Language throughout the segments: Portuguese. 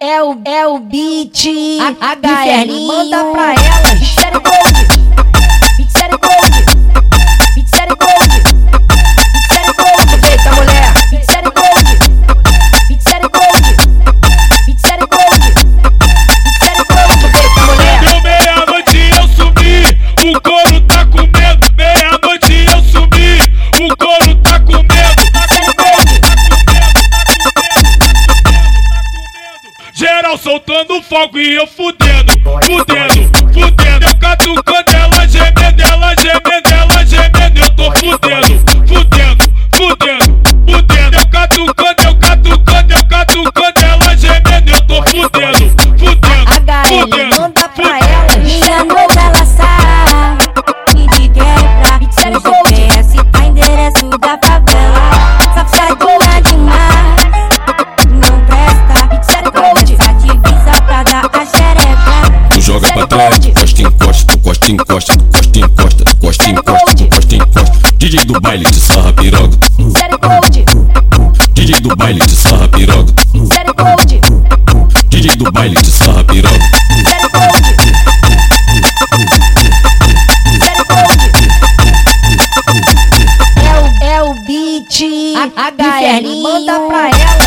é, o, é o beat. HL, manda pra ela. Fogo e eu fudendo, fudendo, fudendo. Eu catucando encosta, encosta, encosta, encosta, tu costa encosta. DJ do baile de sarra piroga. DJ do baile de sarra piroga. DJ do baile de sarra piroga. É o, é o beat. HL, manda pra ela.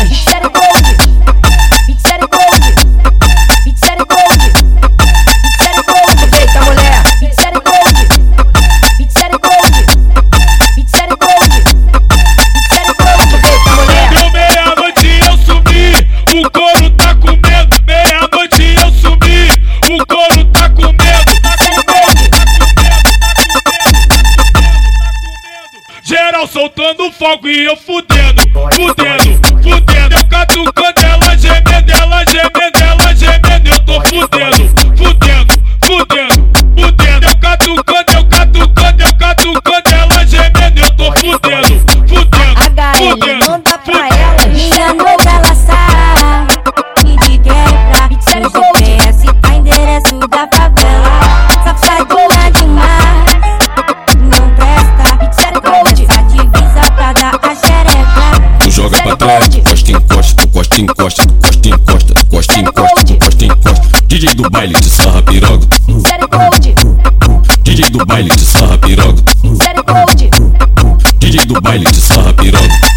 Geral soltando fogo e eu fudendo, fudendo, fudendo. Eu catucando ela gemendo, ela gemendo, ela gemendo. Eu tô fudendo, fudendo, fudendo, fudendo. Eu catucando, eu catucando, eu catucando ela gemendo. Eu tô fudendo, fudendo, fudendo. manda pra ela. Minha noiva ela sabe de quebra. Gold. GPS tá endereço joga pra trás, costa encosta, tu costa encosta, costa encosta, tu costa encosta, tu costa encosta. DJ do baile de sarra piroga. DJ do baile de sarra piroga. DJ do baile de sarra piroga.